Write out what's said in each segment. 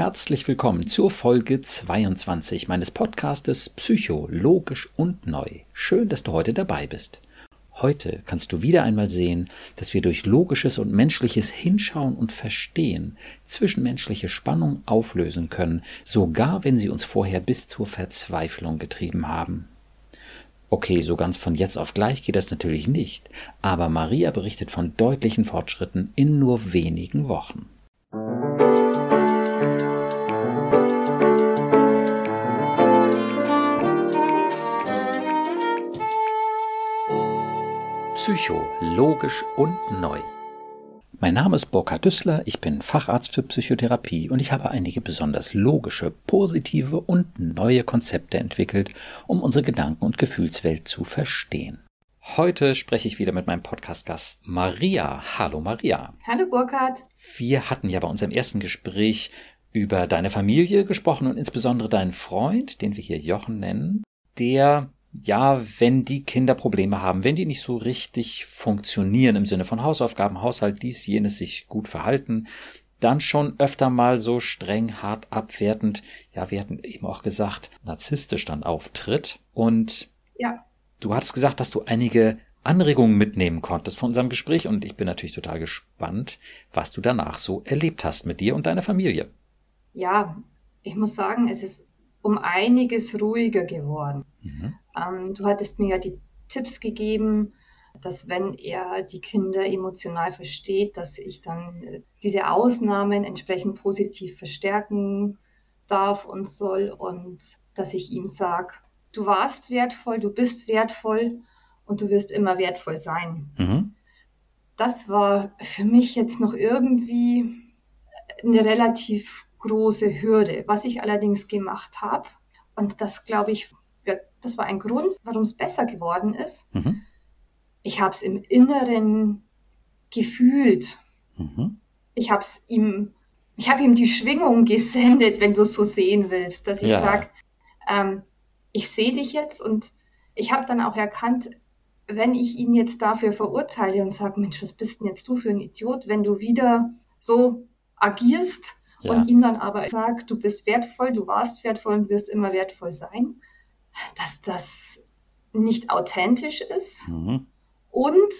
herzlich willkommen zur Folge 22 meines Podcastes Psycho, logisch und neu. Schön, dass du heute dabei bist. Heute kannst du wieder einmal sehen, dass wir durch logisches und menschliches Hinschauen und Verstehen zwischenmenschliche Spannung auflösen können, sogar wenn sie uns vorher bis zur Verzweiflung getrieben haben. Okay, so ganz von jetzt auf gleich geht das natürlich nicht, aber Maria berichtet von deutlichen Fortschritten in nur wenigen Wochen. Psycho, logisch und neu. Mein Name ist Burkhard Düssler, ich bin Facharzt für Psychotherapie und ich habe einige besonders logische, positive und neue Konzepte entwickelt, um unsere Gedanken- und Gefühlswelt zu verstehen. Heute spreche ich wieder mit meinem Podcast-Gast Maria. Hallo Maria. Hallo Burkhard. Wir hatten ja bei unserem ersten Gespräch über deine Familie gesprochen und insbesondere deinen Freund, den wir hier Jochen nennen, der ja, wenn die Kinder Probleme haben, wenn die nicht so richtig funktionieren im Sinne von Hausaufgaben, Haushalt, dies, jenes, sich gut verhalten, dann schon öfter mal so streng, hart abwertend, ja, wir hatten eben auch gesagt, narzisstisch dann auftritt. Und ja. du hast gesagt, dass du einige Anregungen mitnehmen konntest von unserem Gespräch und ich bin natürlich total gespannt, was du danach so erlebt hast mit dir und deiner Familie. Ja, ich muss sagen, es ist um einiges ruhiger geworden. Mhm. Ähm, du hattest mir ja die Tipps gegeben, dass wenn er die Kinder emotional versteht, dass ich dann äh, diese Ausnahmen entsprechend positiv verstärken darf und soll und dass ich ihm sage, du warst wertvoll, du bist wertvoll und du wirst immer wertvoll sein. Mhm. Das war für mich jetzt noch irgendwie eine relativ große Hürde. Was ich allerdings gemacht habe, und das glaube ich das war ein Grund, warum es besser geworden ist. Mhm. Ich habe es im Inneren gefühlt. Mhm. Ich habe es ihm, ich habe ihm die Schwingung gesendet, wenn du es so sehen willst, dass ich ja. sage, ähm, ich sehe dich jetzt und ich habe dann auch erkannt, wenn ich ihn jetzt dafür verurteile und sage, Mensch, was bist denn jetzt du für ein Idiot, wenn du wieder so agierst ja. und ihm dann aber sagt, du bist wertvoll, du warst wertvoll und wirst immer wertvoll sein, dass das nicht authentisch ist mhm. und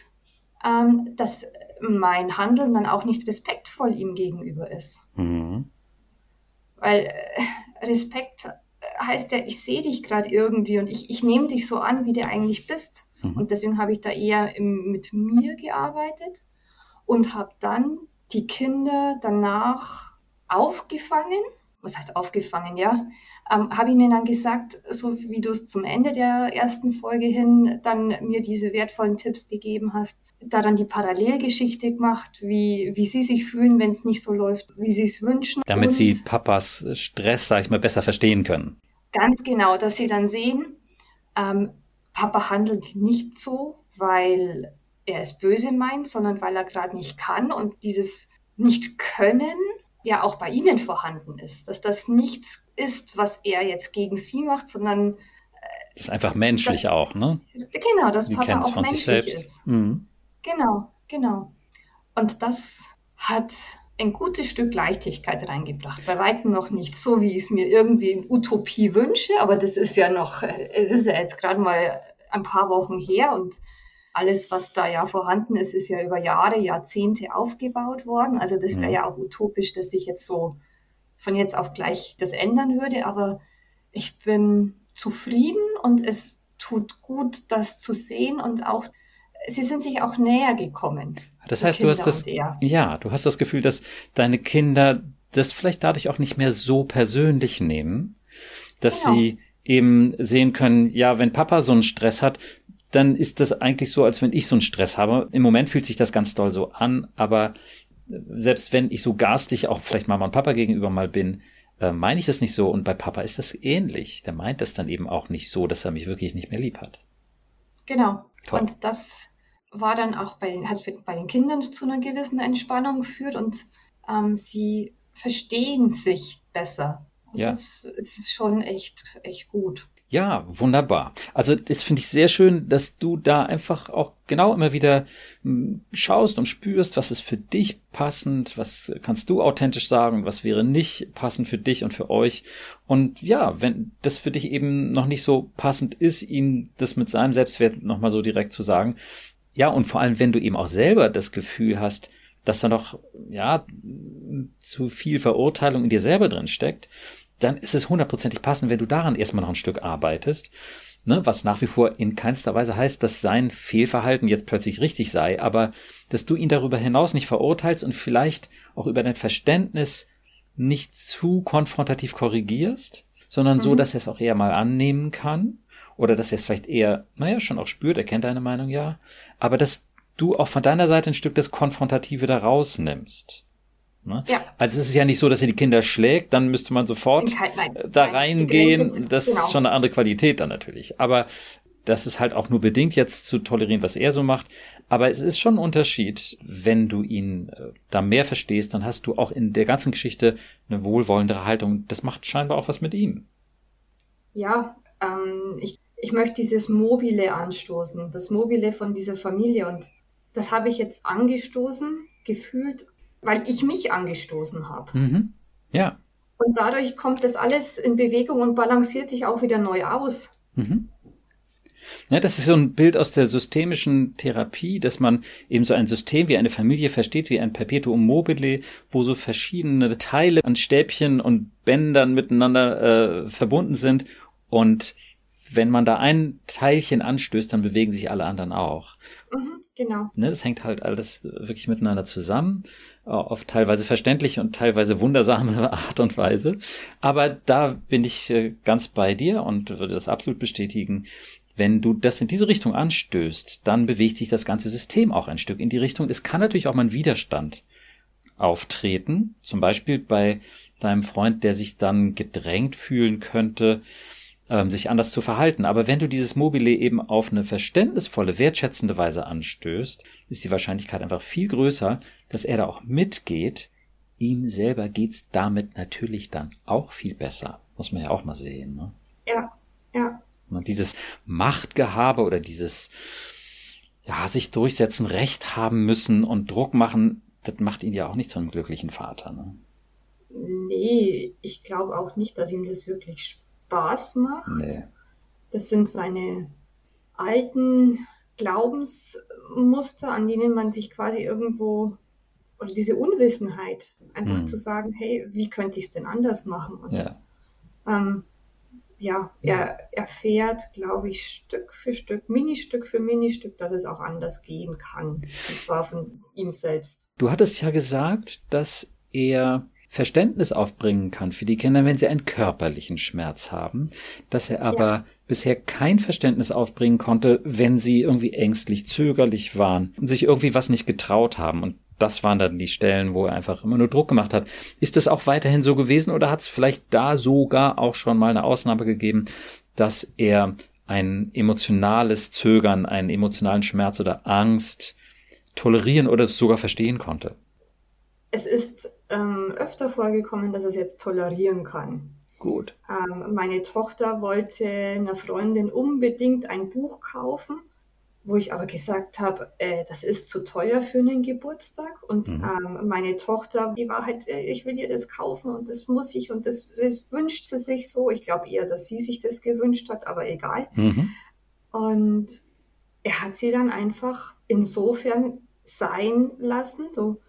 ähm, dass mein Handeln dann auch nicht respektvoll ihm gegenüber ist. Mhm. Weil äh, Respekt heißt ja, ich sehe dich gerade irgendwie und ich, ich nehme dich so an, wie du eigentlich bist. Mhm. Und deswegen habe ich da eher im, mit mir gearbeitet und habe dann die Kinder danach aufgefangen was heißt aufgefangen, ja, ähm, habe ihnen dann gesagt, so wie du es zum Ende der ersten Folge hin dann mir diese wertvollen Tipps gegeben hast, da dann die Parallelgeschichte gemacht, wie, wie sie sich fühlen, wenn es nicht so läuft, wie sie es wünschen. Damit Und sie Papas Stress, sag ich mal, besser verstehen können. Ganz genau, dass sie dann sehen, ähm, Papa handelt nicht so, weil er es böse meint, sondern weil er gerade nicht kann und dieses nicht können ja auch bei Ihnen vorhanden ist, dass das nichts ist, was er jetzt gegen Sie macht, sondern äh, das ist einfach menschlich das, auch, ne? Genau, dass Sie Papa auch menschlich ist. Mhm. Genau, genau. Und das hat ein gutes Stück Leichtigkeit reingebracht. Bei weitem noch nicht so, wie ich es mir irgendwie in Utopie wünsche, aber das ist ja noch, äh, es ist ja jetzt gerade mal ein paar Wochen her und alles, was da ja vorhanden ist, ist ja über Jahre, Jahrzehnte aufgebaut worden. Also das wäre mhm. ja auch utopisch, dass sich jetzt so von jetzt auf gleich das ändern würde. Aber ich bin zufrieden und es tut gut, das zu sehen und auch sie sind sich auch näher gekommen. Das heißt, du hast das, ja, du hast das Gefühl, dass deine Kinder das vielleicht dadurch auch nicht mehr so persönlich nehmen, dass genau. sie eben sehen können, ja, wenn Papa so einen Stress hat, dann ist das eigentlich so, als wenn ich so einen Stress habe. Im Moment fühlt sich das ganz doll so an, aber selbst wenn ich so garstig auch vielleicht Mama und Papa gegenüber mal bin, äh, meine ich das nicht so. Und bei Papa ist das ähnlich. Der meint das dann eben auch nicht so, dass er mich wirklich nicht mehr lieb hat. Genau. Toll. Und das war dann auch bei den, hat bei den Kindern zu einer gewissen Entspannung geführt und ähm, sie verstehen sich besser. Und ja. Das ist schon echt, echt gut. Ja, wunderbar. Also das finde ich sehr schön, dass du da einfach auch genau immer wieder hm, schaust und spürst, was ist für dich passend, was kannst du authentisch sagen, was wäre nicht passend für dich und für euch. Und ja, wenn das für dich eben noch nicht so passend ist, ihm das mit seinem Selbstwert nochmal so direkt zu sagen. Ja, und vor allem, wenn du eben auch selber das Gefühl hast, dass da noch, ja, zu viel Verurteilung in dir selber drin steckt, dann ist es hundertprozentig passend, wenn du daran erstmal noch ein Stück arbeitest. Ne, was nach wie vor in keinster Weise heißt, dass sein Fehlverhalten jetzt plötzlich richtig sei, aber dass du ihn darüber hinaus nicht verurteilst und vielleicht auch über dein Verständnis nicht zu konfrontativ korrigierst, sondern mhm. so, dass er es auch eher mal annehmen kann oder dass er es vielleicht eher, naja, schon auch spürt, er kennt deine Meinung ja, aber dass du auch von deiner Seite ein Stück des Konfrontative da rausnimmst. Ne? Ja. Also es ist ja nicht so, dass er die Kinder schlägt, dann müsste man sofort nein, da reingehen. Das genau. ist schon eine andere Qualität dann natürlich. Aber das ist halt auch nur bedingt jetzt zu tolerieren, was er so macht. Aber es ist schon ein Unterschied, wenn du ihn äh, da mehr verstehst, dann hast du auch in der ganzen Geschichte eine wohlwollendere Haltung. Das macht scheinbar auch was mit ihm. Ja, ähm, ich, ich möchte dieses Mobile anstoßen, das Mobile von dieser Familie. Und das habe ich jetzt angestoßen, gefühlt weil ich mich angestoßen habe. Mhm. Ja. Und dadurch kommt das alles in Bewegung und balanciert sich auch wieder neu aus. Mhm. Ja, das ist so ein Bild aus der systemischen Therapie, dass man eben so ein System wie eine Familie versteht, wie ein Perpetuum mobile, wo so verschiedene Teile an Stäbchen und Bändern miteinander äh, verbunden sind. Und wenn man da ein Teilchen anstößt, dann bewegen sich alle anderen auch. Mhm, genau. Ne, das hängt halt alles wirklich miteinander zusammen auf teilweise verständliche und teilweise wundersame Art und Weise. Aber da bin ich äh, ganz bei dir und würde das absolut bestätigen. Wenn du das in diese Richtung anstößt, dann bewegt sich das ganze System auch ein Stück in die Richtung. Es kann natürlich auch mal ein Widerstand auftreten. Zum Beispiel bei deinem Freund, der sich dann gedrängt fühlen könnte, ähm, sich anders zu verhalten. Aber wenn du dieses Mobile eben auf eine verständnisvolle, wertschätzende Weise anstößt, ist die Wahrscheinlichkeit einfach viel größer, dass er da auch mitgeht. Ihm selber geht's damit natürlich dann auch viel besser. Muss man ja auch mal sehen. Ne? Ja, ja. Und dieses Machtgehabe oder dieses ja, sich durchsetzen, Recht haben müssen und Druck machen, das macht ihn ja auch nicht zu einem glücklichen Vater. Ne? Nee, ich glaube auch nicht, dass ihm das wirklich Spaß macht. Nee. Das sind seine alten Glaubensmuster, an denen man sich quasi irgendwo, oder diese Unwissenheit, einfach mhm. zu sagen, hey, wie könnte ich es denn anders machen? Und ja, ähm, ja er erfährt, glaube ich, Stück für Stück, Ministück für Ministück, dass es auch anders gehen kann. Und zwar von ihm selbst. Du hattest ja gesagt, dass er Verständnis aufbringen kann für die Kinder, wenn sie einen körperlichen Schmerz haben, dass er aber ja. bisher kein Verständnis aufbringen konnte, wenn sie irgendwie ängstlich, zögerlich waren und sich irgendwie was nicht getraut haben. Und das waren dann die Stellen, wo er einfach immer nur Druck gemacht hat. Ist das auch weiterhin so gewesen oder hat es vielleicht da sogar auch schon mal eine Ausnahme gegeben, dass er ein emotionales Zögern, einen emotionalen Schmerz oder Angst tolerieren oder sogar verstehen konnte? Es ist ähm, öfter vorgekommen, dass es jetzt tolerieren kann. Gut. Ähm, meine Tochter wollte einer Freundin unbedingt ein Buch kaufen, wo ich aber gesagt habe, äh, das ist zu teuer für einen Geburtstag. Und mhm. ähm, meine Tochter, die war halt, äh, ich will ihr das kaufen und das muss ich und das, das wünscht sie sich so. Ich glaube eher, dass sie sich das gewünscht hat, aber egal. Mhm. Und er hat sie dann einfach insofern sein lassen, so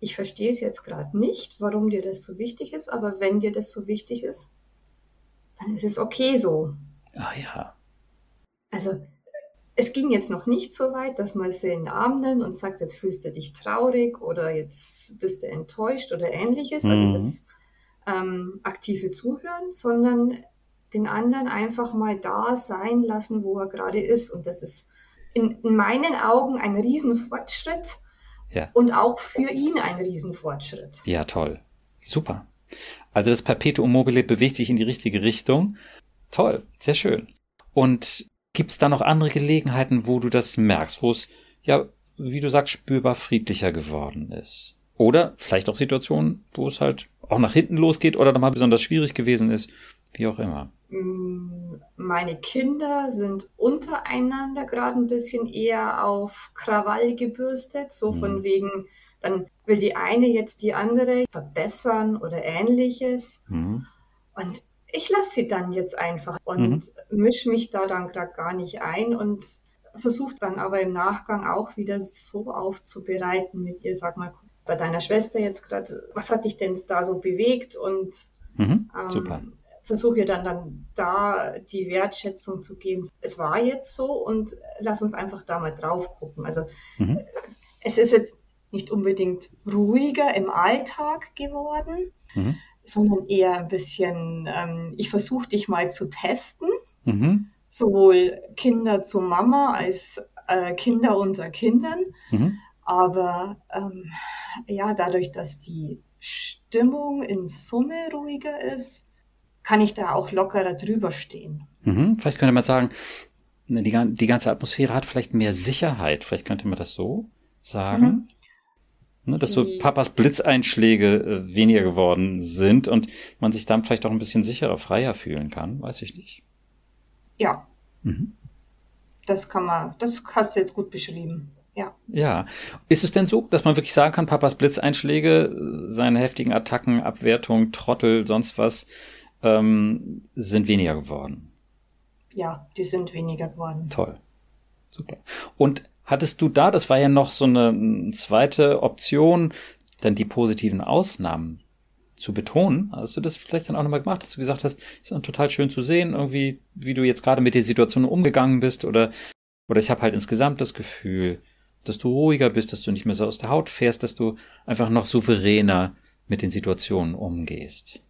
ich verstehe es jetzt gerade nicht, warum dir das so wichtig ist, aber wenn dir das so wichtig ist, dann ist es okay so. Ah ja. Also es ging jetzt noch nicht so weit, dass man sie in den Arm nimmt und sagt, jetzt fühlst du dich traurig oder jetzt bist du enttäuscht oder ähnliches. Also mhm. Also das ähm, aktive Zuhören, sondern den anderen einfach mal da sein lassen, wo er gerade ist. Und das ist in, in meinen Augen ein Riesenfortschritt, ja. Und auch für ihn ein Riesenfortschritt. Ja, toll. Super. Also das Perpetuum mobile bewegt sich in die richtige Richtung. Toll, sehr schön. Und gibt es da noch andere Gelegenheiten, wo du das merkst, wo es, ja, wie du sagst, spürbar friedlicher geworden ist? Oder vielleicht auch Situationen, wo es halt auch nach hinten losgeht oder nochmal besonders schwierig gewesen ist, wie auch immer. Meine Kinder sind untereinander gerade ein bisschen eher auf Krawall gebürstet, so von mhm. wegen, dann will die eine jetzt die andere verbessern oder ähnliches. Mhm. Und ich lasse sie dann jetzt einfach und mhm. mische mich da dann gerade gar nicht ein und versuche dann aber im Nachgang auch wieder so aufzubereiten mit ihr, sag mal, bei deiner Schwester jetzt gerade, was hat dich denn da so bewegt und mhm. super. Versuche dann, dann da die Wertschätzung zu geben. Es war jetzt so und lass uns einfach da mal drauf gucken. Also mhm. es ist jetzt nicht unbedingt ruhiger im Alltag geworden, mhm. sondern eher ein bisschen, ähm, ich versuche dich mal zu testen. Mhm. Sowohl Kinder zu Mama als äh, Kinder unter Kindern. Mhm. Aber ähm, ja, dadurch, dass die Stimmung in Summe ruhiger ist, kann ich da auch lockerer drüber stehen. Mhm. Vielleicht könnte man sagen, ne, die, die, ganze Atmosphäre hat vielleicht mehr Sicherheit. Vielleicht könnte man das so sagen. Mhm. Ne, dass so Papas Blitzeinschläge äh, weniger geworden sind und man sich dann vielleicht auch ein bisschen sicherer, freier fühlen kann. Weiß ich nicht. Ja. Mhm. Das kann man, das hast du jetzt gut beschrieben. Ja. Ja. Ist es denn so, dass man wirklich sagen kann, Papas Blitzeinschläge, seine heftigen Attacken, Abwertung, Trottel, sonst was, ähm, sind weniger geworden. Ja, die sind weniger geworden. Toll. Super. Und hattest du da, das war ja noch so eine zweite Option, dann die positiven Ausnahmen zu betonen. Hast du das vielleicht dann auch nochmal gemacht, dass du gesagt hast, ist dann total schön zu sehen, irgendwie, wie du jetzt gerade mit der Situation umgegangen bist oder, oder ich habe halt insgesamt das Gefühl, dass du ruhiger bist, dass du nicht mehr so aus der Haut fährst, dass du einfach noch souveräner mit den Situationen umgehst.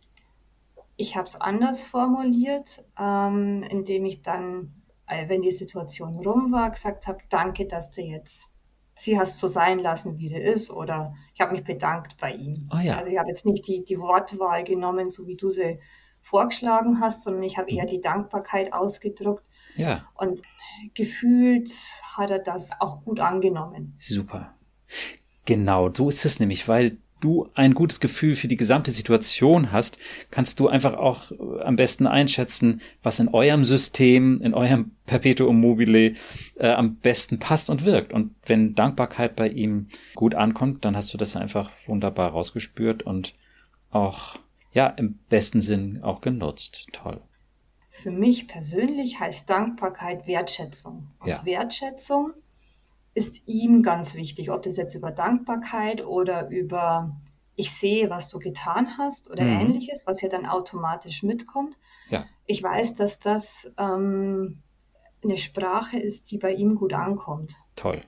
Ich habe es anders formuliert, ähm, indem ich dann, äh, wenn die Situation rum war, gesagt habe, danke, dass du jetzt sie hast so sein lassen, wie sie ist, oder ich habe mich bedankt bei ihm. Oh ja. Also ich habe jetzt nicht die, die Wortwahl genommen, so wie du sie vorgeschlagen hast, sondern ich habe eher die Dankbarkeit ausgedruckt. Ja. Und gefühlt hat er das auch gut angenommen. Super. Genau, so ist es nämlich, weil du ein gutes Gefühl für die gesamte Situation hast, kannst du einfach auch äh, am besten einschätzen, was in eurem System, in eurem Perpetuum mobile äh, am besten passt und wirkt. Und wenn Dankbarkeit bei ihm gut ankommt, dann hast du das einfach wunderbar rausgespürt und auch, ja, im besten Sinn auch genutzt. Toll. Für mich persönlich heißt Dankbarkeit Wertschätzung. Und ja. Wertschätzung ist ihm ganz wichtig, ob das jetzt über Dankbarkeit oder über ich sehe, was du getan hast oder mhm. ähnliches, was ja dann automatisch mitkommt. Ja. Ich weiß, dass das ähm, eine Sprache ist, die bei ihm gut ankommt. Toll.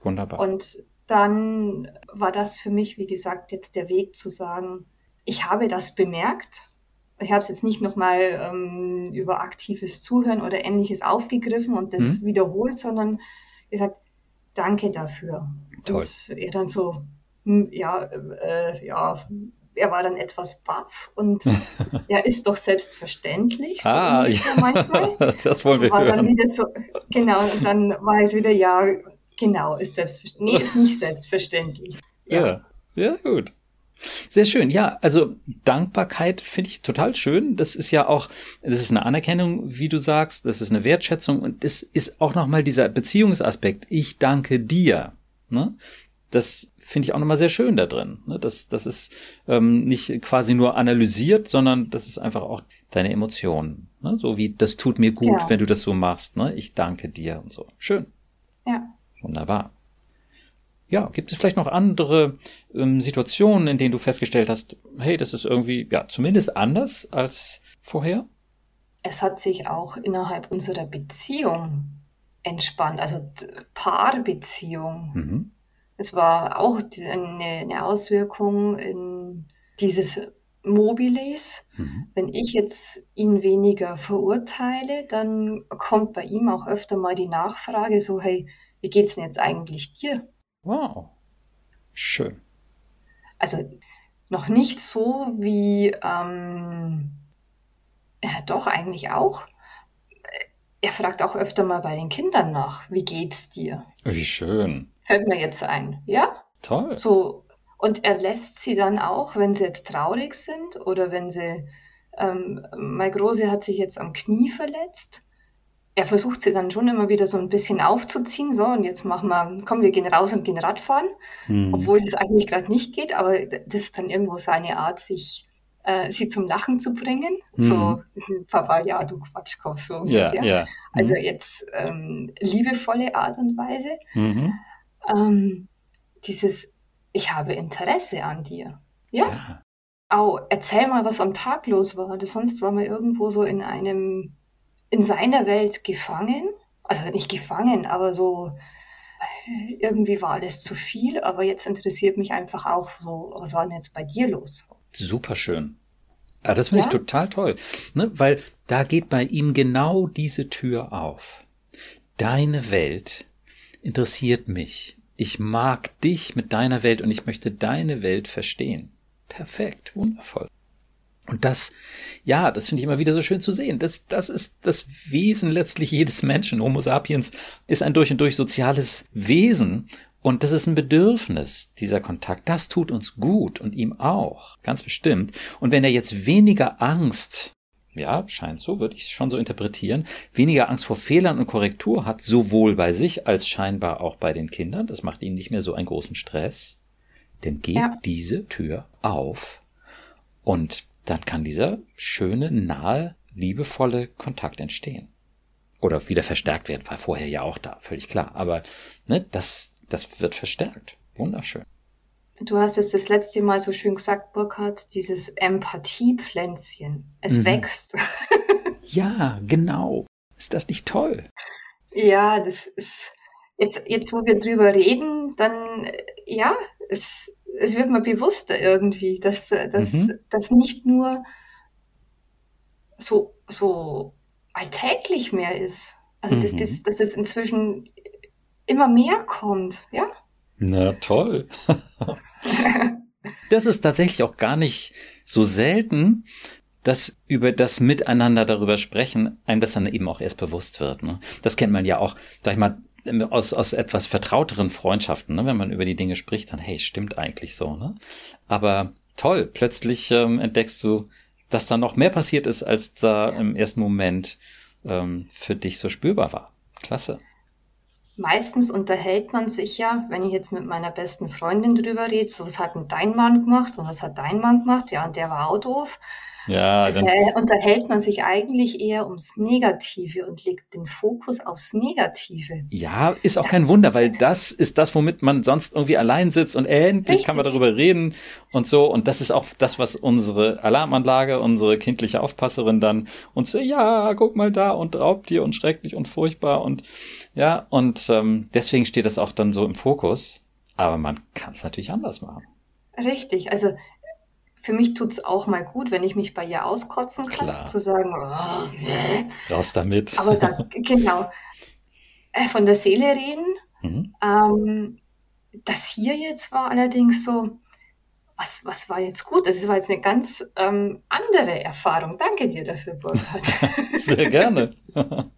Wunderbar. Und dann war das für mich, wie gesagt, jetzt der Weg zu sagen, ich habe das bemerkt. Ich habe es jetzt nicht nochmal ähm, über aktives Zuhören oder ähnliches aufgegriffen und das mhm. wiederholt, sondern gesagt, danke dafür. Toll. Und er dann so, hm, ja, äh, ja, er war dann etwas baff und ja, ist doch selbstverständlich. So ah, ja, manchmal. das wollen wir war hören. Dann wieder so, genau, und dann war es wieder, ja, genau, ist selbstverständlich. Nee, ist nicht selbstverständlich. Ja, ja, ja gut. Sehr schön. Ja, also Dankbarkeit finde ich total schön. Das ist ja auch, das ist eine Anerkennung, wie du sagst. Das ist eine Wertschätzung und das ist auch nochmal dieser Beziehungsaspekt. Ich danke dir. Ne? Das finde ich auch nochmal sehr schön da drin. Ne? Das, das ist ähm, nicht quasi nur analysiert, sondern das ist einfach auch deine Emotionen. Ne? So wie, das tut mir gut, ja. wenn du das so machst. Ne? Ich danke dir und so. Schön. Ja. Wunderbar. Ja, gibt es vielleicht noch andere ähm, Situationen, in denen du festgestellt hast, hey, das ist irgendwie, ja, zumindest anders als vorher? Es hat sich auch innerhalb unserer Beziehung entspannt, also Paarbeziehung. Mhm. Es war auch eine, eine Auswirkung in dieses Mobiles. Mhm. Wenn ich jetzt ihn weniger verurteile, dann kommt bei ihm auch öfter mal die Nachfrage so, hey, wie geht's denn jetzt eigentlich dir? Wow. Schön. Also noch nicht so wie, ähm, ja, doch eigentlich auch. Er fragt auch öfter mal bei den Kindern nach, wie geht's dir? Wie schön. Fällt mir jetzt ein, ja? Toll. So, und er lässt sie dann auch, wenn sie jetzt traurig sind oder wenn sie ähm, mein Große hat sich jetzt am Knie verletzt. Er versucht sie dann schon immer wieder so ein bisschen aufzuziehen. So, und jetzt machen wir, komm, wir gehen raus und gehen Radfahren. Mhm. Obwohl das eigentlich gerade nicht geht, aber das ist dann irgendwo seine Art, sich äh, sie zum Lachen zu bringen. Mhm. So, Papa, ja, du Quatschkopf, so Ja, ja. Also mhm. jetzt ähm, liebevolle Art und Weise. Mhm. Ähm, dieses, ich habe Interesse an dir. Ja. ja. Au, erzähl mal, was am Tag los war. Das sonst war man irgendwo so in einem, in seiner Welt gefangen. Also nicht gefangen, aber so äh, irgendwie war alles zu viel. Aber jetzt interessiert mich einfach auch so, was war denn jetzt bei dir los? Super schön. Ah, das finde ja? ich total toll, ne? weil da geht bei ihm genau diese Tür auf. Deine Welt interessiert mich. Ich mag dich mit deiner Welt und ich möchte deine Welt verstehen. Perfekt, wundervoll. Und das, ja, das finde ich immer wieder so schön zu sehen. Das, das ist das Wesen letztlich jedes Menschen. Homo sapiens ist ein durch und durch soziales Wesen und das ist ein Bedürfnis, dieser Kontakt. Das tut uns gut und ihm auch, ganz bestimmt. Und wenn er jetzt weniger Angst, ja, scheint so, würde ich es schon so interpretieren, weniger Angst vor Fehlern und Korrektur hat, sowohl bei sich als scheinbar auch bei den Kindern, das macht ihm nicht mehr so einen großen Stress, denn geht ja. diese Tür auf und dann kann dieser schöne, nahe, liebevolle Kontakt entstehen. Oder wieder verstärkt werden, war vorher ja auch da, völlig klar. Aber ne, das, das wird verstärkt. Wunderschön. Du hast es das letzte Mal so schön gesagt, Burkhard, dieses Empathiepflänzchen. Es mhm. wächst. ja, genau. Ist das nicht toll? Ja, das ist jetzt, jetzt wo wir drüber reden, dann ja, es, es wird mir bewusster irgendwie, dass, dass mhm. das nicht nur so, so alltäglich mehr ist. Also, mhm. dass, das, dass das inzwischen immer mehr kommt, ja? Na toll. das ist tatsächlich auch gar nicht so selten, dass über das Miteinander darüber sprechen einem das dann eben auch erst bewusst wird. Ne? Das kennt man ja auch, sag ich mal, aus, aus etwas vertrauteren Freundschaften, ne? wenn man über die Dinge spricht, dann, hey, stimmt eigentlich so. Ne? Aber toll, plötzlich ähm, entdeckst du, dass da noch mehr passiert ist, als da im ersten Moment ähm, für dich so spürbar war. Klasse meistens unterhält man sich ja, wenn ich jetzt mit meiner besten Freundin drüber rede, so was hat denn dein Mann gemacht und was hat dein Mann gemacht? Ja, und der war auch doof. Ja, also dann unterhält man sich eigentlich eher ums Negative und legt den Fokus aufs Negative. Ja, ist auch kein Wunder, weil das ist das, womit man sonst irgendwie allein sitzt und endlich Richtig. kann man darüber reden und so. Und das ist auch das, was unsere Alarmanlage, unsere kindliche Aufpasserin dann uns so, ja, guck mal da und Raubtier und schrecklich und furchtbar und ja, und ähm, deswegen steht das auch dann so im Fokus. Aber man kann es natürlich anders machen. Richtig, also für mich tut es auch mal gut, wenn ich mich bei ihr auskotzen kann, Klar. zu sagen, oh, nee. raus damit. Aber da, genau, äh, von der Seele reden. Mhm. Ähm, das hier jetzt war allerdings so, was, was war jetzt gut? Das war jetzt eine ganz ähm, andere Erfahrung. Danke dir dafür, Burkhard. Sehr gerne.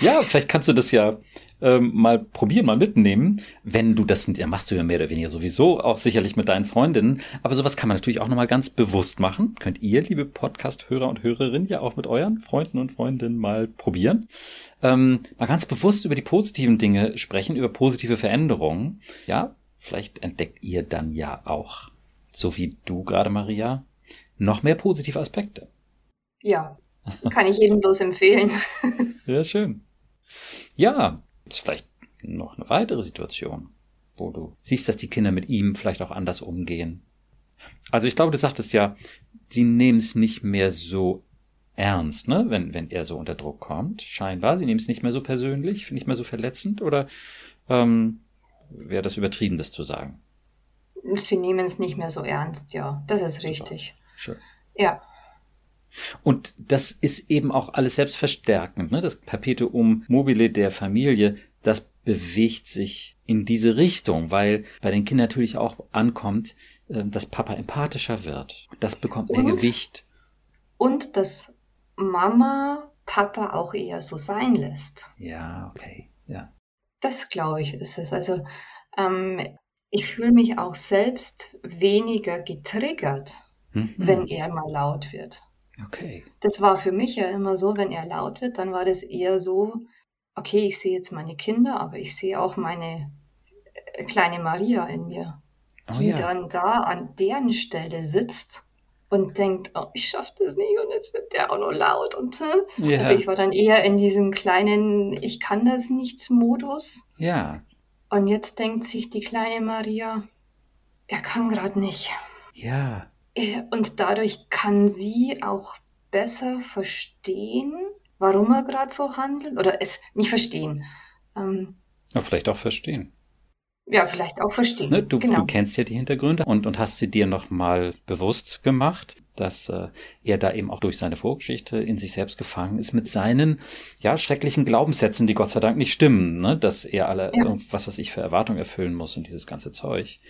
ja, vielleicht kannst du das ja ähm, mal probieren, mal mitnehmen. Wenn du das, ja, machst du ja mehr oder weniger sowieso, auch sicherlich mit deinen Freundinnen. Aber sowas kann man natürlich auch nochmal ganz bewusst machen. Könnt ihr, liebe Podcast-Hörer und Hörerinnen, ja auch mit euren Freunden und Freundinnen mal probieren. Ähm, mal ganz bewusst über die positiven Dinge sprechen, über positive Veränderungen. Ja, vielleicht entdeckt ihr dann ja auch, so wie du gerade, Maria, noch mehr positive Aspekte. Ja, kann ich jedem bloß empfehlen. Ja, schön. Ja, ist vielleicht noch eine weitere Situation, wo du siehst, dass die Kinder mit ihm vielleicht auch anders umgehen. Also ich glaube, du sagtest ja, sie nehmen es nicht mehr so ernst, ne, wenn, wenn er so unter Druck kommt. Scheinbar, sie nehmen es nicht mehr so persönlich, nicht mehr so verletzend oder ähm, wäre das übertrieben, das zu sagen? Sie nehmen es nicht mehr so ernst, ja. Das ist richtig. Schön. Ja. Und das ist eben auch alles selbstverstärkend. Ne? Das Perpetuum mobile der Familie, das bewegt sich in diese Richtung, weil bei den Kindern natürlich auch ankommt, äh, dass Papa empathischer wird. Das bekommt mehr und, Gewicht. Und dass Mama Papa auch eher so sein lässt. Ja, okay, ja. Das glaube ich ist es. Also ähm, ich fühle mich auch selbst weniger getriggert, mhm. wenn er mal laut wird. Okay. Das war für mich ja immer so, wenn er laut wird, dann war das eher so, okay, ich sehe jetzt meine Kinder, aber ich sehe auch meine äh, kleine Maria in mir, Oh die ja. dann da an deren Stelle sitzt und denkt, oh, ich schaffe das nicht und jetzt wird der auch noch laut und. Ja. also ich war dann eher in diesem kleinen ich kann das nicht Modus ja. und jetzt denkt sich die kleine Maria, er kann gerade nicht. Ja. Und dadurch kann sie auch besser verstehen, warum er gerade so handelt oder es nicht verstehen. Ähm, Ja, vielleicht auch verstehen. ja, vielleicht auch verstehen. Ne? Du, genau. du kennst ja die Hintergründe und, und hast sie dir nochmal bewusst gemacht, dass äh, er da eben auch durch seine Vorgeschichte in sich selbst gefangen ist mit seinen ja schrecklichen Glaubenssätzen, die Gott sei Dank nicht stimmen, ne? dass er alle Ja. irgendwas, was ich für Erwartungen erfüllen muss und dieses ganze Zeug.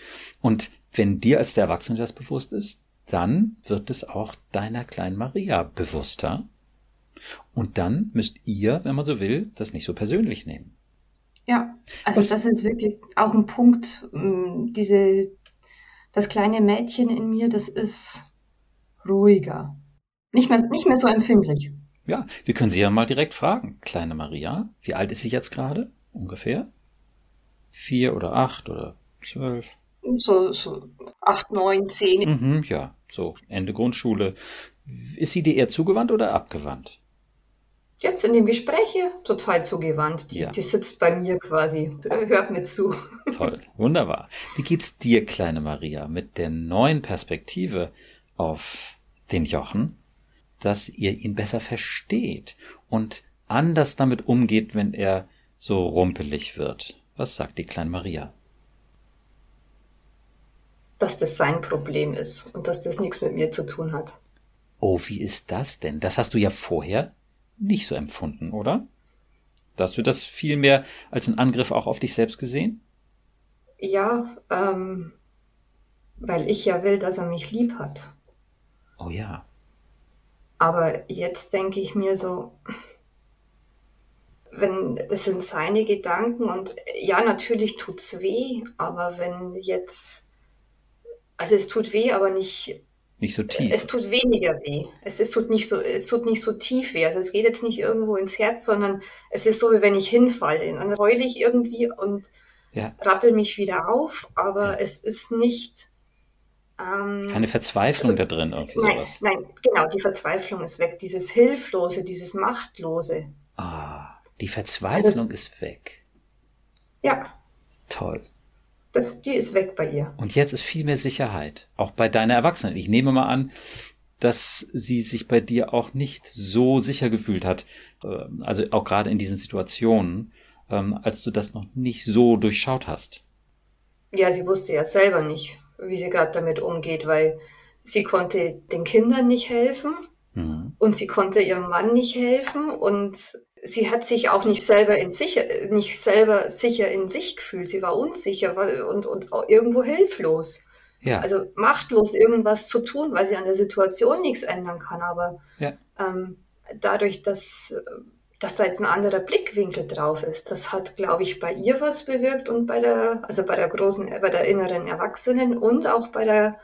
Und wenn dir als der Erwachsene das bewusst ist, dann wird es auch deiner kleinen Maria bewusster. Und dann müsst ihr, wenn man so will, das nicht so persönlich nehmen. Ja, also Was- das ist wirklich auch ein Punkt, ähm, diese, das kleine Mädchen in mir, das ist ruhiger. Nicht mehr, nicht mehr so empfindlich. Ja, wir können sie ja mal direkt fragen. Kleine Maria, wie alt ist sie jetzt gerade? Ungefähr? Vier oder acht oder zwölf? So, so acht, neun, zehn. Mhm, ja, so Ende Grundschule. Ist sie dir eher zugewandt oder abgewandt? Jetzt in dem Gespräch hier total zugewandt. Die, Ja. die sitzt bei mir quasi, hört mir zu. Toll, wunderbar. Wie geht's dir, kleine Maria, mit der neuen Perspektive auf den Jochen, dass ihr ihn besser versteht und anders damit umgeht, wenn er so rumpelig wird? Was sagt die kleine Maria? Dass das sein Problem ist und dass das nichts mit mir zu tun hat. Oh, wie ist das denn? Das hast du ja vorher nicht so empfunden, oder? Hast du das vielmehr als einen Angriff auch auf dich selbst gesehen? Ja, ähm, weil ich ja will, dass er mich lieb hat. Oh ja. Aber jetzt denke ich mir so, wenn das sind seine Gedanken und ja, natürlich tut's weh, aber wenn jetzt, also es tut weh, aber nicht, Nicht so tief. es tut weniger weh. Es, es tut nicht so, es tut nicht so tief weh. Also es geht jetzt nicht irgendwo ins Herz, sondern es ist so, wie wenn ich hinfalle. Dann heule ich irgendwie und ja. rappel mich wieder auf, aber Ja. es ist nicht. Ähm, Keine Verzweiflung Also, da drin, irgendwie nein, sowas. nein, genau, die Verzweiflung ist weg. Dieses Hilflose, dieses Machtlose. Ah, die Verzweiflung Also- ist weg. Ja, Toll. Das, die ist weg bei ihr. Und jetzt ist viel mehr Sicherheit. Auch bei deiner Erwachsenen. Ich nehme mal an, dass sie sich bei dir auch nicht so sicher gefühlt hat. äh, Also auch gerade in diesen Situationen, ähm, als du das noch nicht so durchschaut hast. Ja, sie wusste ja selber nicht, wie sie gerade damit umgeht, weil sie konnte den Kindern nicht helfen Mhm. und sie konnte ihrem Mann nicht helfen und sie hat sich auch nicht selber in sicher, nicht selber sicher in sich gefühlt. Sie war unsicher und, und auch irgendwo hilflos. Ja, Also machtlos irgendwas zu tun, weil sie an der Situation nichts ändern kann. Aber Ja. ähm, dadurch, dass, dass da jetzt ein anderer Blickwinkel drauf ist, das hat, glaube ich, bei ihr was bewirkt und bei der, also bei der großen, bei der inneren Erwachsenen und auch bei der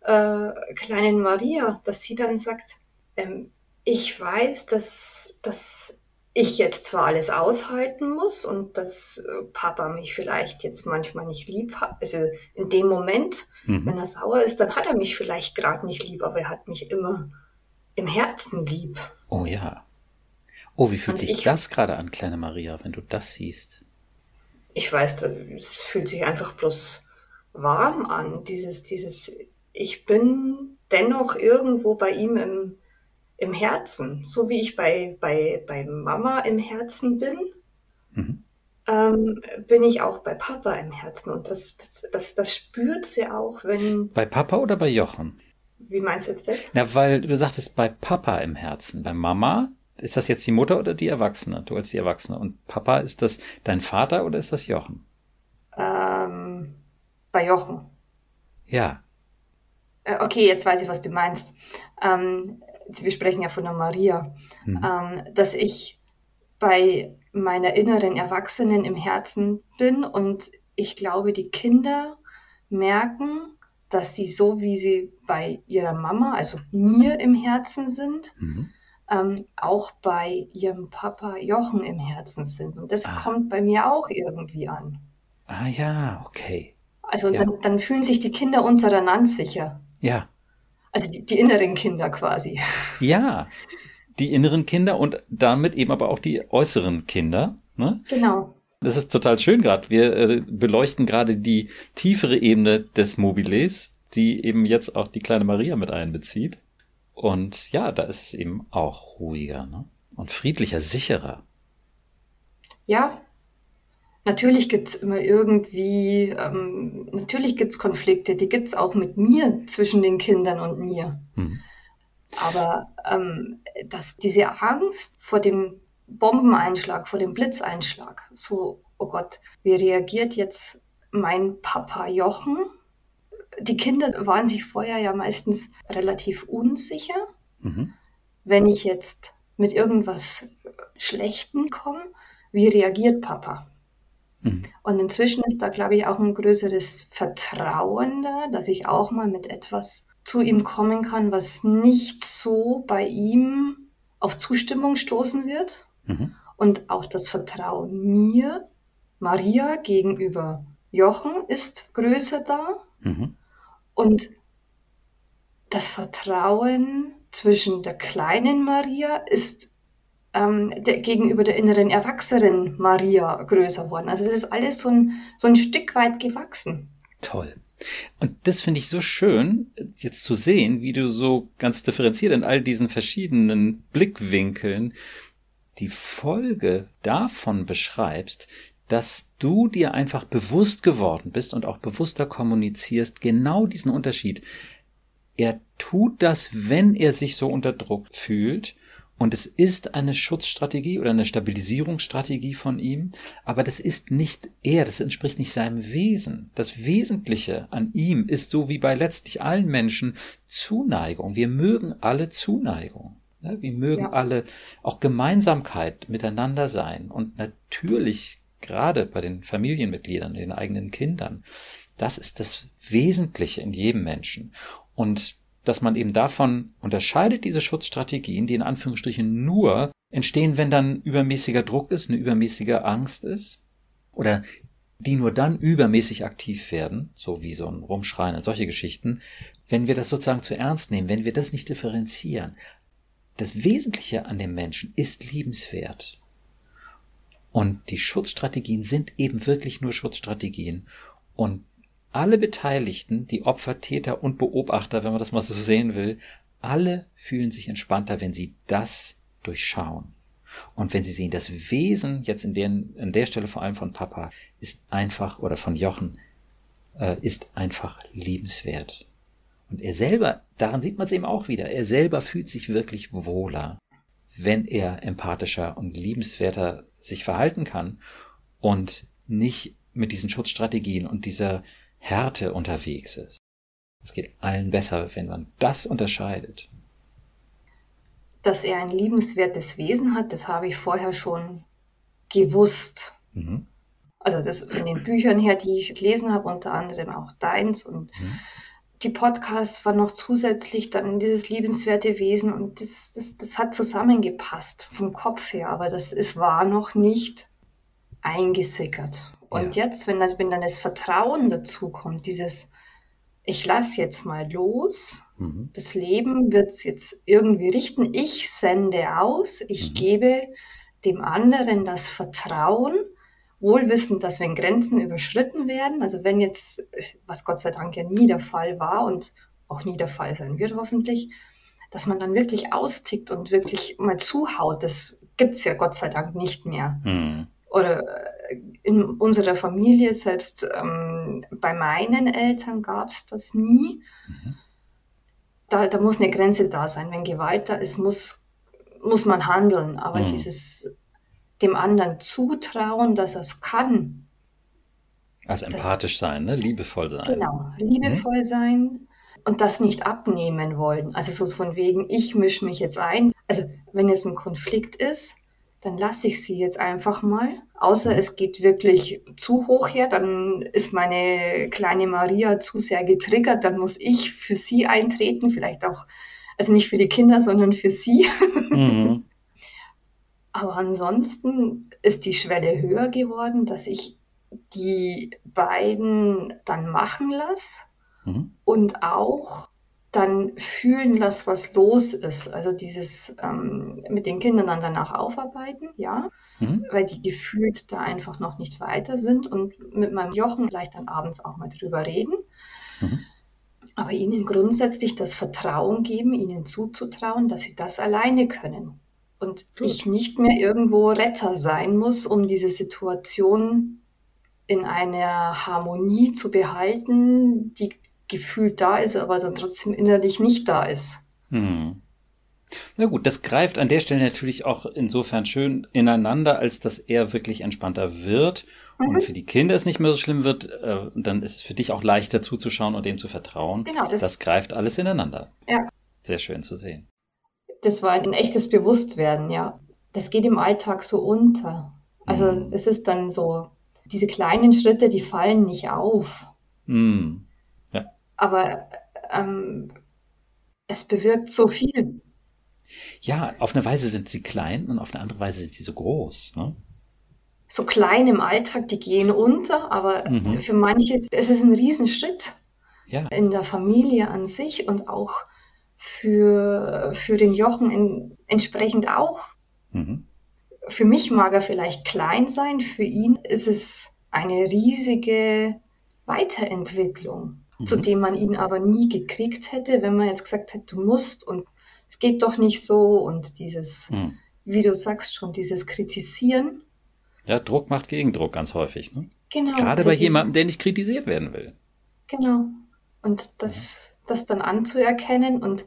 äh, kleinen Maria, dass sie dann sagt, ähm, ich weiß, dass, dass ich jetzt zwar alles aushalten muss und dass äh, Papa mich vielleicht jetzt manchmal nicht lieb hat, also in dem Moment, wenn mhm. er sauer ist, dann hat er mich vielleicht gerade nicht lieb, aber er hat mich immer im Herzen lieb. oh ja. Oh, wie fühlt Und sich ich- das gerade an, kleine Maria, wenn du das siehst? Ich weiß, es fühlt sich einfach bloß warm an. Dieses, dieses, ich bin dennoch irgendwo bei ihm im, im Herzen, so wie ich bei, bei, bei Mama im Herzen bin. Mhm. Ähm, bin ich auch bei Papa im Herzen und das, das, das, das spürt sie auch, wenn, Bei Papa oder bei Jochen? wie meinst du jetzt das? Na, weil du sagtest bei Papa im Herzen. Bei Mama, ist das jetzt die Mutter oder die Erwachsene? Du als die Erwachsene. Und Papa, ist das dein Vater oder ist das Jochen? Ähm, bei Jochen. Ja. Äh, Okay, jetzt weiß ich, was du meinst. Ähm, wir sprechen ja von der Maria. Mhm. Ähm, dass ich bei meiner inneren Erwachsenen im Herzen bin und ich glaube, die Kinder merken, dass sie so, wie sie bei ihrer Mama, also mir im Herzen sind, mhm. ähm, auch bei ihrem Papa Jochen im Herzen sind. Und das ah. kommt bei mir auch irgendwie an. Ah ja, okay. Also ja. Dann, dann, fühlen sich die Kinder untereinander sicher. Ja. Also die, die inneren Kinder quasi. Ja, die inneren Kinder und damit eben aber auch die äußeren Kinder. Ne? Genau. Das ist total schön gerade. Wir äh, beleuchten gerade die tiefere Ebene des Mobiles, die eben jetzt auch die kleine Maria mit einbezieht. Und ja, da ist es eben auch ruhiger ne? und friedlicher, sicherer. Ja, natürlich gibt es immer irgendwie, ähm, natürlich gibt es Konflikte, die gibt es auch mit mir zwischen den Kindern und mir. Hm. Aber ähm, dass diese Angst vor dem Bombeneinschlag, vor dem Blitzeinschlag, so, oh Gott, wie reagiert jetzt mein Papa Jochen? Die Kinder waren sich vorher ja meistens relativ unsicher. Mhm. Wenn ich jetzt mit irgendwas Schlechten komme, wie reagiert Papa? Mhm. Und inzwischen ist da, glaube ich, auch ein größeres Vertrauen da, dass ich auch mal mit etwas zu ihm kommen kann, was nicht so bei ihm auf Zustimmung stoßen wird. Mhm. Und auch das Vertrauen mir, Maria gegenüber Jochen ist größer da. Mhm. Und das Vertrauen zwischen der kleinen Maria ist ähm, der, gegenüber der inneren Erwachsenen Maria größer worden. Also das ist alles so ein, so ein Stück weit gewachsen. Toll. Und das finde ich so schön, jetzt zu sehen, wie du so ganz differenziert in all diesen verschiedenen Blickwinkeln die Folge davon beschreibst, dass du dir einfach bewusst geworden bist und auch bewusster kommunizierst, genau diesen Unterschied. Er tut das, wenn er sich so unter Druck fühlt und es ist eine Schutzstrategie oder eine Stabilisierungsstrategie von ihm, aber das ist nicht er, das entspricht nicht seinem Wesen. Das Wesentliche an ihm ist so wie bei letztlich allen Menschen Zuneigung. Wir mögen alle Zuneigung. Wir mögen ja. alle auch Gemeinsamkeit miteinander sein und natürlich gerade bei den Familienmitgliedern, den eigenen Kindern. Das ist das Wesentliche in jedem Menschen. Und dass man eben davon unterscheidet, diese Schutzstrategien, die in Anführungsstrichen nur entstehen, wenn dann übermäßiger Druck ist, eine übermäßige Angst ist, oder die nur dann übermäßig aktiv werden, so wie so ein Rumschreien und solche Geschichten, wenn wir das sozusagen zu ernst nehmen, wenn wir das nicht differenzieren. Das Wesentliche an dem Menschen ist liebenswert. Und die Schutzstrategien sind eben wirklich nur Schutzstrategien. Und alle Beteiligten, die Opfer, Täter und Beobachter, wenn man das mal so sehen will, alle fühlen sich entspannter, wenn sie das durchschauen. Und wenn sie sehen, das Wesen jetzt in der, an der Stelle vor allem von Papa ist einfach, oder von Jochen, äh, ist einfach liebenswert. Und er selber, daran sieht man es eben auch wieder, er selber fühlt sich wirklich wohler, wenn er empathischer und liebenswerter sich verhalten kann und nicht mit diesen Schutzstrategien und dieser Härte unterwegs ist. Es geht allen besser, wenn man das unterscheidet. Dass er ein liebenswertes Wesen hat, das habe ich vorher schon gewusst. Mhm. Also das von den Büchern her, die ich gelesen habe, unter anderem auch deins und mhm. die Podcasts waren noch zusätzlich dann dieses liebenswerte Wesen und das, das, das hat zusammengepasst vom Kopf her, aber das ist, war noch nicht eingesickert. Und ja. jetzt, wenn, das, wenn dann das Vertrauen dazu kommt, dieses, ich lasse jetzt mal los, mhm. das Leben wird es jetzt irgendwie richten, ich sende aus, ich mhm. gebe dem anderen das Vertrauen, wohlwissend, dass wenn Grenzen überschritten werden, also wenn jetzt, was Gott sei Dank ja nie der Fall war und auch nie der Fall sein wird hoffentlich, dass man dann wirklich austickt und wirklich mal zuhaut, das gibt es ja Gott sei Dank nicht mehr. Mhm oder in unserer Familie, selbst ähm, bei meinen Eltern gab es das nie. Mhm. Da, da muss eine Grenze da sein. Wenn Gewalt da ist, muss, muss man handeln. Aber mhm. dieses dem anderen zutrauen, dass er es kann. Also empathisch das, sein, ne? liebevoll sein. Genau, liebevoll mhm. sein und das nicht abnehmen wollen. Also so von wegen, ich mische mich jetzt ein. Also wenn es ein Konflikt ist, dann lasse ich sie jetzt einfach mal. Außer es geht wirklich zu hoch her, dann ist meine kleine Maria zu sehr getriggert, dann muss ich für sie eintreten, vielleicht auch, also nicht für die Kinder, sondern für sie. Mhm. Aber ansonsten ist die Schwelle höher geworden, dass ich die beiden dann machen lasse mhm. und auch dann fühlen lasse, was los ist. Also dieses ähm, mit den Kindern dann danach aufarbeiten, ja, mhm. weil die gefühlt da einfach noch nicht weiter sind und mit meinem Jochen vielleicht dann abends auch mal drüber reden. Mhm. Aber ihnen grundsätzlich das Vertrauen geben, ihnen zuzutrauen, dass sie das alleine können. Und Gut. ich nicht mehr irgendwo Retter sein muss, um diese Situation in einer Harmonie zu behalten, die gefühlt da ist, aber dann trotzdem innerlich nicht da ist. Hm. Na gut, das greift an der Stelle natürlich auch insofern schön ineinander, als dass er wirklich entspannter wird mhm. und für die Kinder es nicht mehr so schlimm wird, äh, dann ist es für dich auch leichter zuzuschauen und dem zu vertrauen. Genau, das, das greift alles ineinander. Ja. Sehr schön zu sehen. Das war ein echtes Bewusstwerden, ja. Das geht im Alltag so unter. Also mhm. das ist dann so, diese kleinen Schritte, die fallen nicht auf. Mhm. Aber ähm, es bewirkt so viel. Ja, auf eine Weise sind sie klein und auf eine andere Weise sind sie so groß. Ne? So klein im Alltag, die gehen unter, aber mhm. für manche ist es ein Riesenschritt ja. in der Familie an sich und auch für, für den Jochen in, entsprechend auch. Mhm. Für mich mag er vielleicht klein sein, für ihn ist es eine riesige Weiterentwicklung mhm. zu dem man ihn aber nie gekriegt hätte, wenn man jetzt gesagt hätte, du musst und es geht doch nicht so und dieses, mhm. wie du sagst schon, dieses Kritisieren. Ja, Druck macht Gegendruck ganz häufig. Ne? Genau. Gerade also bei jemandem, der nicht kritisiert werden will. Genau. Und das, ja. das dann anzuerkennen und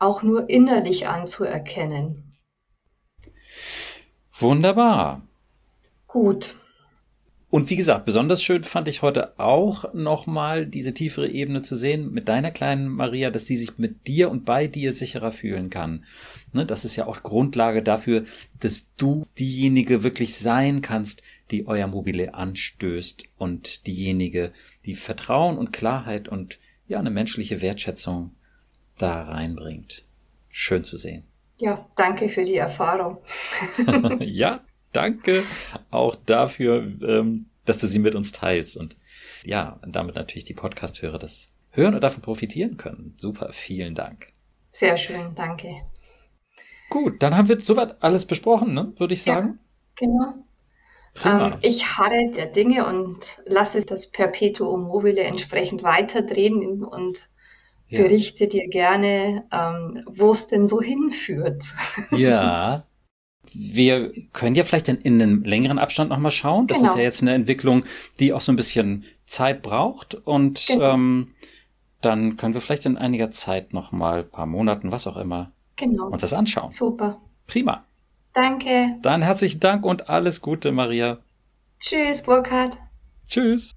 auch nur innerlich anzuerkennen. Wunderbar. Gut. Und wie gesagt, besonders schön fand ich heute auch nochmal diese tiefere Ebene zu sehen mit deiner kleinen Maria, dass die sich mit dir und bei dir sicherer fühlen kann. Ne, das ist ja auch Grundlage dafür, dass du diejenige wirklich sein kannst, die euer Mobile anstößt und diejenige, die Vertrauen und Klarheit und ja, eine menschliche Wertschätzung da reinbringt. Schön zu sehen. Ja, danke für die Erfahrung. ja, danke auch dafür, ähm, dass du sie mit uns teilst und ja, damit natürlich die Podcast-Hörer das hören und davon profitieren können. Super, vielen Dank. Sehr schön, danke. Gut, dann haben wir soweit alles besprochen, ne? würde ich sagen. Ja, genau. Ähm, ich harre der Dinge und lasse das Perpetuum mobile entsprechend weiterdrehen und ja. berichte dir gerne, ähm, wo es denn so hinführt. Ja, wir können ja vielleicht in, in einem längeren Abstand nochmal schauen. Das genau. ist ja jetzt eine Entwicklung, die auch so ein bisschen Zeit braucht. Und genau. ähm, dann können wir vielleicht in einiger Zeit nochmal, ein paar Monaten, was auch immer, genau. uns das anschauen. Super. Prima. Danke. Dann herzlichen Dank und alles Gute, Maria. Tschüss, Burkhard. Tschüss.